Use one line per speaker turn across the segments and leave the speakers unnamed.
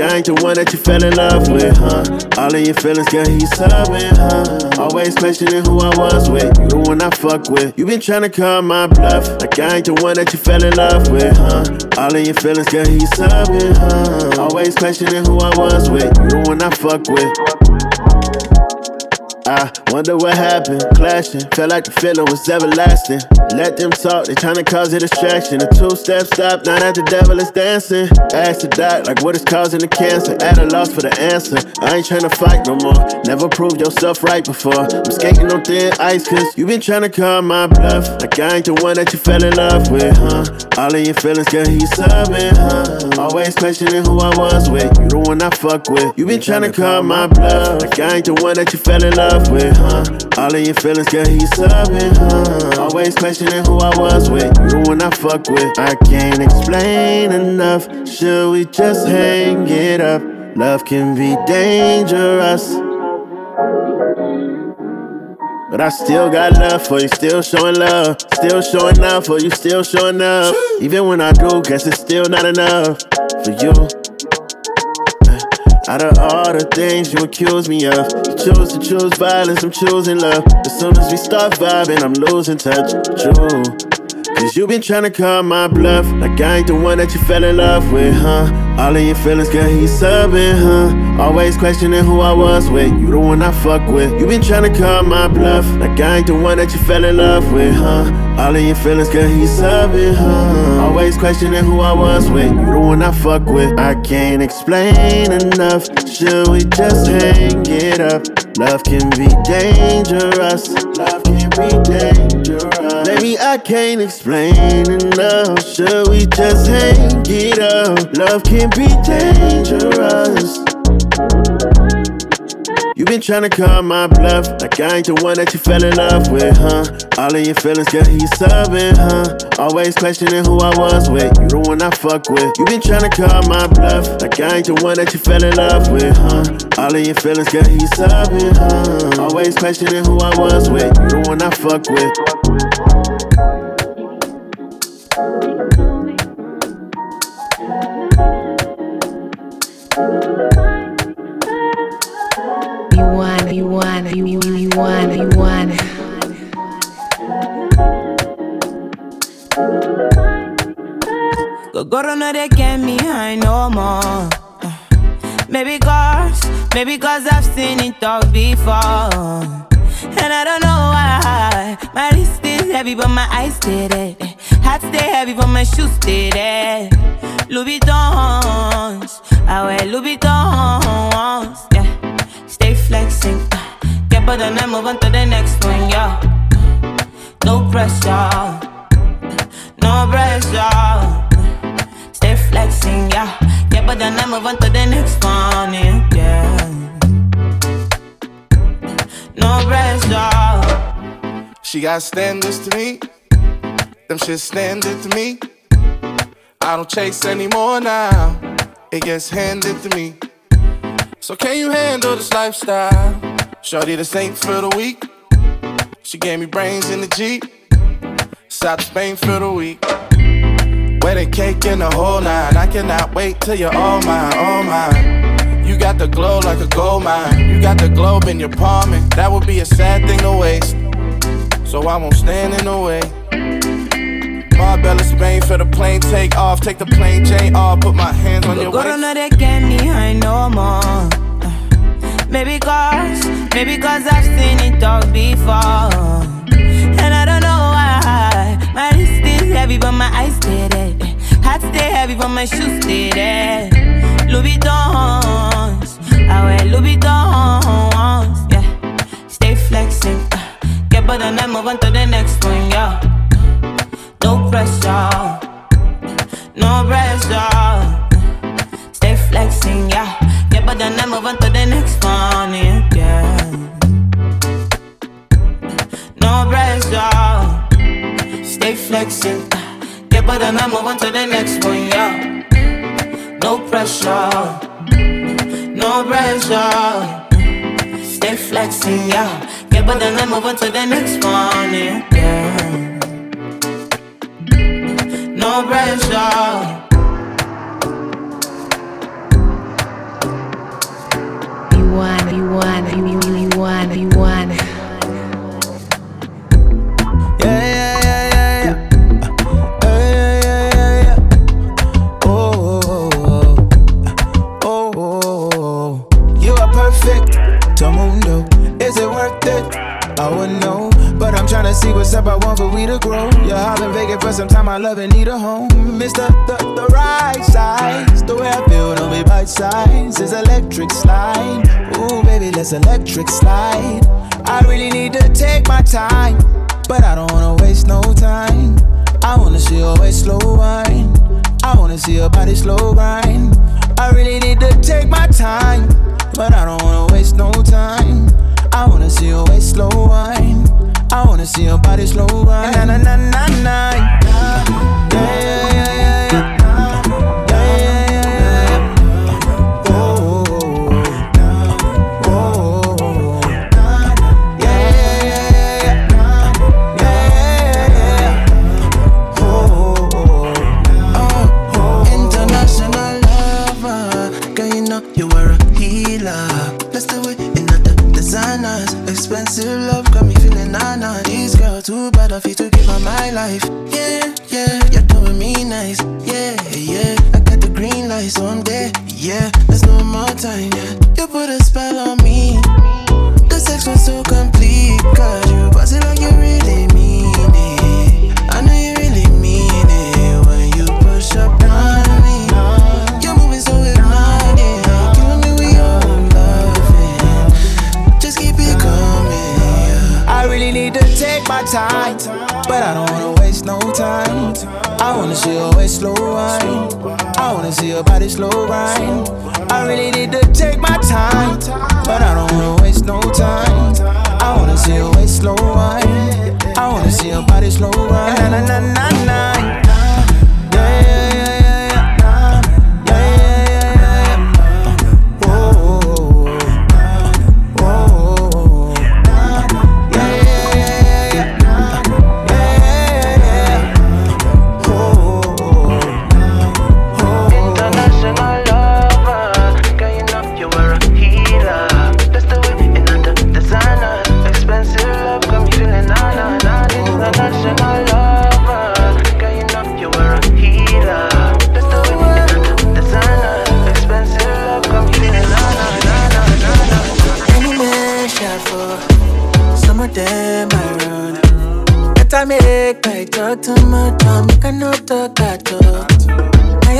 ain't the one that you fell in love with, huh? All of your feelings, girl, he's subbing, huh? Always questioning who I was with. You the one I fuck with. You been trying to call my bluff. Like I ain't the one that you fell in love with, huh? All of your feelings, girl, he's subbing, huh? Always questioning who I was with. You the one I fuck with. I wonder what happened. Clashing, felt like the feeling was everlasting. Let them talk, they trying to cause a distraction. A two step stop, now that the devil is dancing. Ask the doc, like what is causing the cancer? At a loss for the answer. I ain't trying to fight no more. Never proved yourself right before. I'm skating on thin ice, cause you been trying to call my bluff. Like I ain't the one that you fell in love with, huh? All of your feelings, girl, he's subbing, huh? Always questioning who I was with. You the one I fuck with. You been trying to call my bluff. Like I ain't the one that you fell in love with, huh? All of your feelings, girl, he's subbing, huh? Always questioning who I was with, you one I fuck with. I can't explain enough. Should we just hang it up? Love can be dangerous. But I still got love for you, still showing love. Still showing up for you, still showing up. Even when I do, guess it's still not enough for you. Out of all the things you accuse me of, you choose to choose violence, I'm choosing love. As soon as we start vibing, I'm losing touch. True. Cause you been trying to call my bluff. Like I ain't the one that you fell in love with, huh? All of your feelings, girl, he's subbing, huh? Always questioning who I was with. You the one I fuck with. You been trying to call my bluff. Like I ain't the one that you fell in love with, huh? All of your feelings, girl, he's subbing, huh? Always questioning who I was with. You the one I fuck with. I can't explain enough. Should we just hang it up? Love can be dangerous. Love can be dangerous. Maybe I can't explain enough. Should we just hang it up? Love can be dangerous. You been trying to call my bluff, like I ain't the one that you fell in love with, huh? All of your feelings, girl, he's subbing, huh? Always questioning who I was with, you the one I fuck with. You been trying to call my bluff, like I ain't the one that you fell in love with, huh? All of your feelings, girl, he's subbing, huh? Always questioning who I was with, you the one I fuck with.
Maybe cause I've seen it all before. And I don't know why. My wrist is heavy, but my eyes stay there. Hat stay heavy, but my shoes stay there. Louis Vuittons, I wear Louis Vuittons, yeah stay flexing. Get better and move on to the next one, yeah. No pressure, no pressure. Stay flexing, yeah. Get better and move on to the next one, yeah. No pressure.
She got standards to me. Them shit standard to me. I don't chase anymore now. It gets handed to me. So can you handle this lifestyle? Shorty the saint for the week. She gave me brains in the Jeep. South to Spain for the week. Wedding cake in the whole nine. I cannot wait till you're all mine, all mine. You got the glow like a gold mine. You got the globe in your palm, and that would be a sad thing to waste. So I won't stand in the way. Marbella, Spain for the plane take off. Take the plane off. Put my hands on your waist.
They get me high no more. Maybe cause, maybe cause I've seen it all before. And I don't know why. My wrist is heavy, but my eyes stay there. Hat stay heavy, but my shoes stay there. Louis Vuittons, I wear Louis Vuittons, yeah. Stay flexing, uh, get better and move on to the next one, yeah. No pressure, no pressure. Stay flexing, yeah. Get better and move on to the next one, yeah. No pressure. Stay flexing, but I move on to the next one, yeah. No pressure, no pressure. Stay flexing, yeah. Yeah, but then I move on to the next one, yeah. yeah. No pressure.
You want, you want, you want. Love and need a home. Mr. The, the right size, the way I feel, don't be bite size. It's electric slide. Ooh, baby, let's electric slide. I really need to take my time, but I don't wanna waste no time. I wanna see your waist slow wine. I wanna see your body slow grind. I really need to take my time, but I don't wanna waste no time. I wanna see your waist slow wine. I wanna see your body slow grind. Na na na na na.
Expensive love got me feeling nah These girls too bad of you to give up my life. Yeah, nice. Yeah, yeah, I got the green light, there. Yeah, there's no more time. Yeah, you put a spell on me. The sex was so complete, cause you bust it like you really mean it. I know you really mean it when you push up on me. You're moving so hypnotic, killing me with your loving. Just keep it coming. Yeah.
I really need to take my time, but I don't wanna waste no time. I wanna see your waist slow wine. I wanna see your body slow grind. I really need to take my time, but I don't wanna waste no time. I wanna see your waist slow wine. I wanna see your body slow grind. Na na na na na.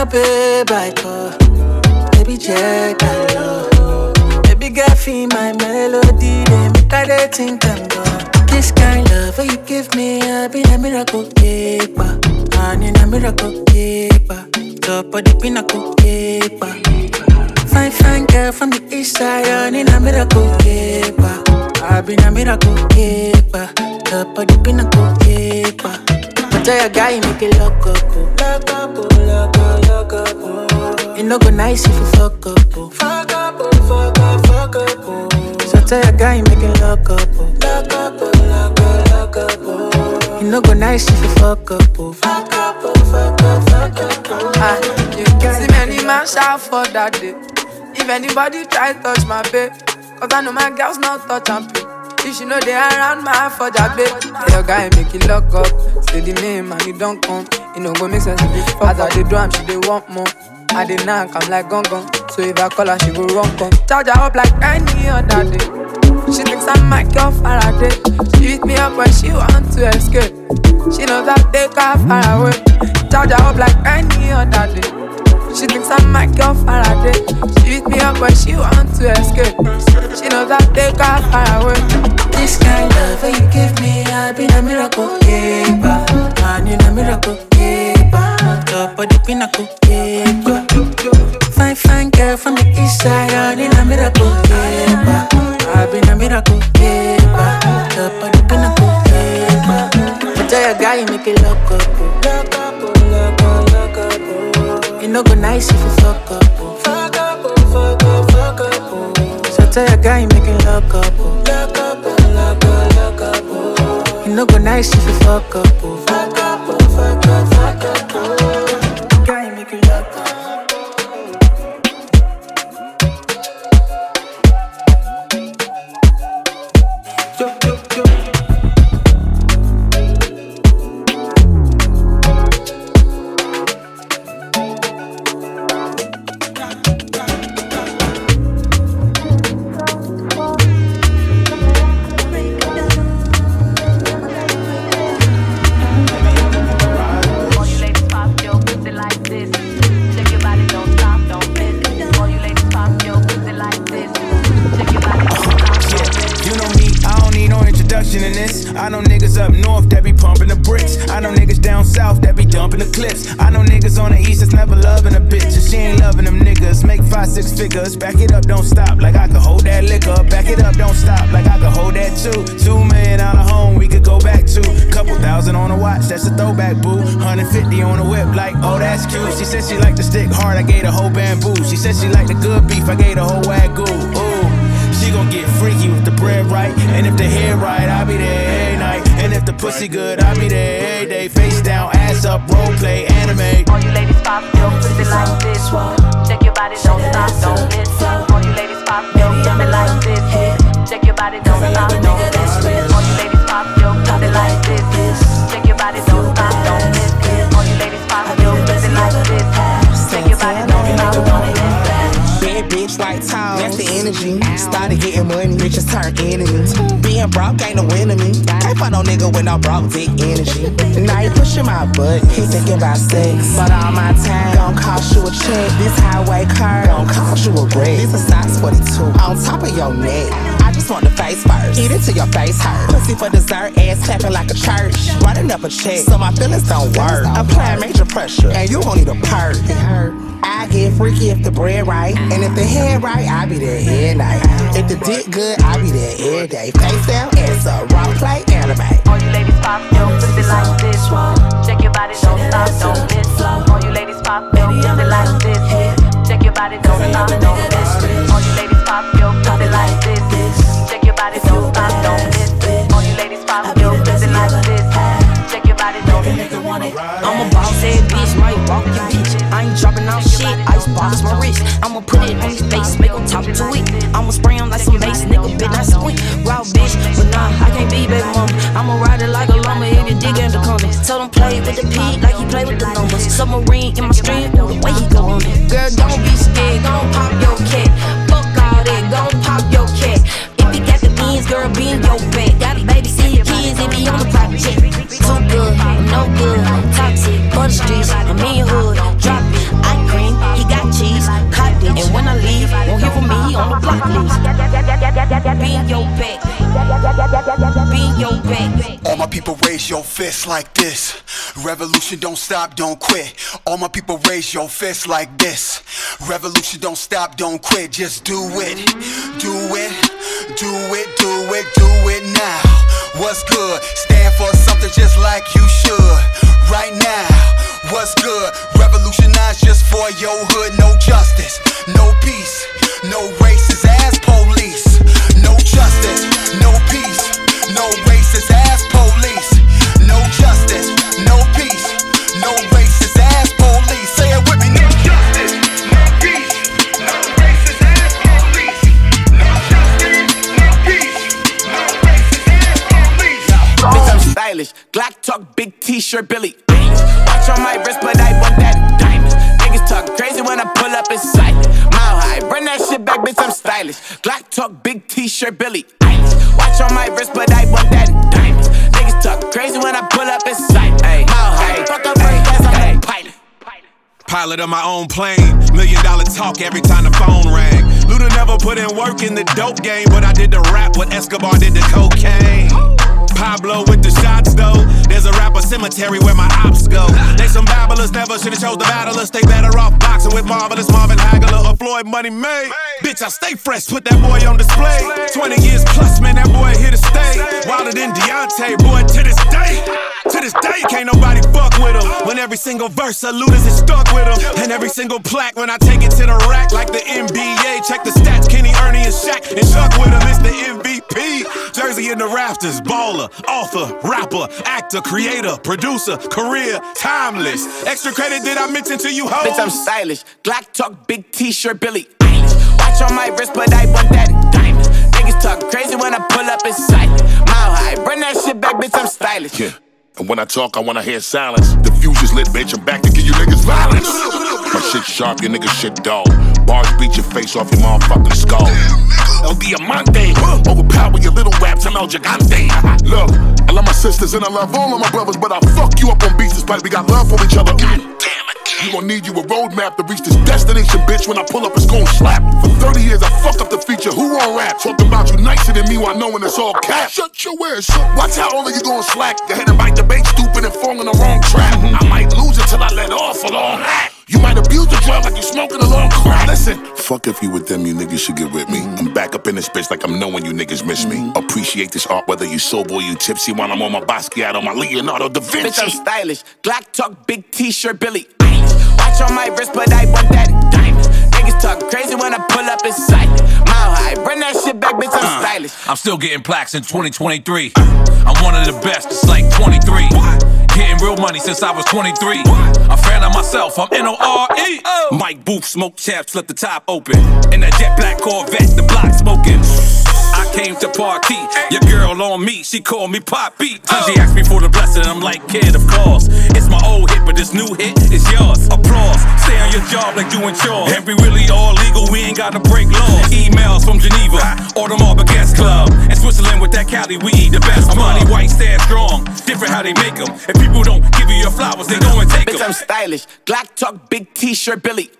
Babe I call, uh, baby check that love. Baby girl feel my melody, they make I dey think I'm. This kind love you give me, I be a miracle keeper, and in a miracle keeper. Top of the pinnacle keeper. Fine, fine girl from the east side, and in a miracle keeper. I been a miracle keeper, top of the pinnacle keeper. Tell your guy, make it lock up, oh. lock up, oh, lock up, lock up. Oh. It no go nice if you fuck up, fuck up, fuck up, fuck up. So tell your guy, make it lock up, lock up, oh, lock up, lock up. Oh. No go nice if you fuck up, fuck up, fuck up, fuck up.
Ah, you can see many man shout for that day. If anybody try touch my babe, cause I know my girls not touch and play. If she know they around my for that babe, tell your guy make it lock up. Say the name and it don't come. It no go make sense if fuck As I dey do am, she dey want more. I dey knock, I'm like gong gong. So if I call her, she go run come. Charge her up like any other day. She thinks I'm girl Faraday. Eh. She beat me up when she want to escape. She knows I take her far away. Charge her up like any other day. She thinks I'm my girl Faraday. She beat me up when she want to escape. She knows I take her far away.
This kind of love you give me, I been a miracle keeper. Man, you a miracle keeper. Top of the pinnacle keeper. Fine, fine girl from the east side, I need a miracle keeper. I been a miracle keeper. Top of the pinnacle keeper. I tell your guy, make it lock up, up, no go nice if you fuck up, oh. fuck up, oh, fuck up, fuck up. Oh. So tell your guy, make it lock up, oh. lock up, oh, lock up, lock up. Oh. It no go nice if you fuck up, oh. fuck up,
stop. Like I could hold that liquor. Back it up, don't stop. Like I could hold that too. Two million out of home, we could go back to. Couple thousand on a watch, that's a throwback boo. 150 on a whip, like, oh, that's cute. She said she like the stick hard, I gave the whole bamboo. She said she like the good beef, I gave the whole wagyu. Ooh. She gon' get freaky with the bread right. And if the hair right, I'll be there night. And if the pussy good, I'll be there every day. Face down, ass up, role play, anime.
All you ladies pop your pussy like this. Check your body, don't stop, don't miss. All you ladies pop your pussy like this. Check your body, don't stop, don't miss.
With no broke dick energy. Now you pushing my butt, he thinking about sex. But all my time gon' cost you a check. This highway car gon' cost you a wreck. This a size 42 on top of your neck. I just the face first. Eat it till your face hurt. Pussy for dessert, ass clapping like a church. Running up a check, so my feelings don't work. Applying major pressure, and you gon' need a perk. It hurt. I get freaky if the bread right, and if the head right, I be there every night. If the dick good, I be there every day. Face down, ass up, rock play, anime.
All you ladies pop your pussy like this. Check your body, don't stop, don't miss. All you ladies pop your pussy like this. Check your body, don't stop, don't miss. All you ladies pop your pussy like this. Check your body, don't stop, don't miss. All you ladies pop your pussy like this. Check your body, don't miss.
I'm a boss ass bitch, might walk your bitch. I ain't dropping off shit, ice box my wrist. I'ma put it on his face, make him talk to it. I'ma spray him like some bass, nigga, bitch, not squeak. Raw bitch, but nah, I can't be baby mama. I'ma ride it like a llama if you dig in the corner. Tell him play with the P like he play with the numbers. Submarine in my stream, ooh, the way he go on it. Girl, don't be scared, gon' pop your cat. Fuck all that, gon' pop your cat. Got beans, girl, be in your bed. Gotta babysit your kids if he on the project. Too good, no good, toxic for the streets. I'm in hood, drop it. I cream, he got cheese, cottage. And when I leave, won't hear from me, he on the block list. Be in your bed,
All my people raise your fists like this. Revolution don't stop, don't quit. All my people raise your fists like this. Revolution don't stop, don't quit. Just do it, do it, do it, do it, do it now. What's good? Stand for something just like you should. Right now, what's good? Revolutionize just for your hood. No justice, no peace, no racist ass police. No justice, no peace, no racist ass police. No justice, no peace, no racist ass police. Say it with me. No justice, no peace, no racist ass police. No justice, no peace, no racist ass police.
Bitch, I'm stylish. Glock talk, big t-shirt, Billy. T-shirt, Billy. Watch on my wrist, but I want that diamond. Niggas talk crazy when I pull up in sight. Mile high, fuck up first class, I'm a pilot.
Pilot of my own plane. Million dollar talk every time the phone rang. Luda never put in work in the dope game, but I did the rap what Escobar did the cocaine. Pablo with the shots though. There's a rapper cemetery where my ops go. They some babblers, never should've chose the battlers. They better off boxing with marvelous Marvin Hagler or Floyd Money May. Bitch, I stay fresh, put that boy on display. 20 years plus, man, that boy here to stay. Wilder than Deontay, boy, to this day. To this day, can't nobody fuck with him. When every single verse Luda's is stuck with him. And every single plaque when I take it to the rack like the NBA. Check the stats, Kenny, Ernie, and Shaq. And Chuck with him, it's the MVP. Jersey in the rafters, baller, author, rapper, actor, creator, producer, career, timeless. Extra credit did I mention to you, hoes?
Bitch, I'm stylish. Glock talk, big t-shirt, Billy. Watch on my wrist, but I want that diamond. Niggas talk crazy when I pull up in sight. Mile high, run that shit back, bitch, I'm stylish.
Yeah. And when I talk, I wanna hear silence. The fuse is lit, bitch. I'm back to give you niggas violence. My shit sharp, your niggas shit dull. Bars beat your face off your motherfucking skull. El Diamante, overpower your little raps, I'm El Gigante. Look, I love my sisters and I love all of my brothers, but I fuck you up on beats despite we got love for each other. Damn it. You gon' need you a roadmap to reach this destination, bitch. When I pull up, it's gon' slap. For 30 years, I fuck up the feature. Who on rap? Talking about you nicer than me while knowing it's all cap. Shut your ass up. Watch how all of you gon' slack. Go ahead and bite the bait, stupid and fall in the wrong trap. I might lose it till I let off along that. You might abuse the drug like you smoking a long crack. Listen, fuck if you with them, you niggas should get with me. I'm back up in this bitch like I'm knowing you niggas miss me. Appreciate this art whether you sober or you tipsy while I'm on my Basquiat on my Leonardo da Vinci.
Bitch, I'm stylish. Glock talk, big t-shirt, Billy. Watch on my wrist, but I want that diamond. Niggas talk crazy when I pull up in sight. Mile high, bring that shit back, bitch, I'm
Uh,
stylish.
I'm still getting plaques in 2023. I'm one of the best, it's like 23. Getting real money since I was 23. A fan of myself, I'm N O R E. Mike Booth, smoke chaps, let the top open. In that jet black Corvette, the block smoking. I came to party, your girl on me, she called me Poppy. Then she asked me for the blessing, I'm like, kid, of course. It's my old hit, but this new hit is yours. Applause, stay on your job like doing chores. And we really all legal, we ain't gotta break laws. Emails from Geneva, or the Marble Guest Club. And Switzerland with that Cali weed, the best money, white stand strong. Different how they make them. If people don't give you your flowers, they go and take
Bitch. I'm stylish. Glock talk, big t-shirt, Billy.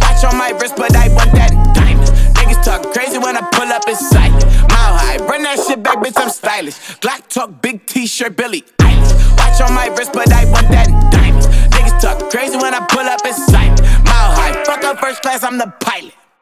Watch on my wrist, but I want that diamond. Niggas talk crazy when I pull up in sight. Mile high, bring that shit back, bitch, I'm stylish. Glock talk, big t-shirt, Billy. Watch on my wrist, but I want that diamond. Niggas talk crazy when I pull up in sight. Mile high, fuck up first class, I'm the pilot.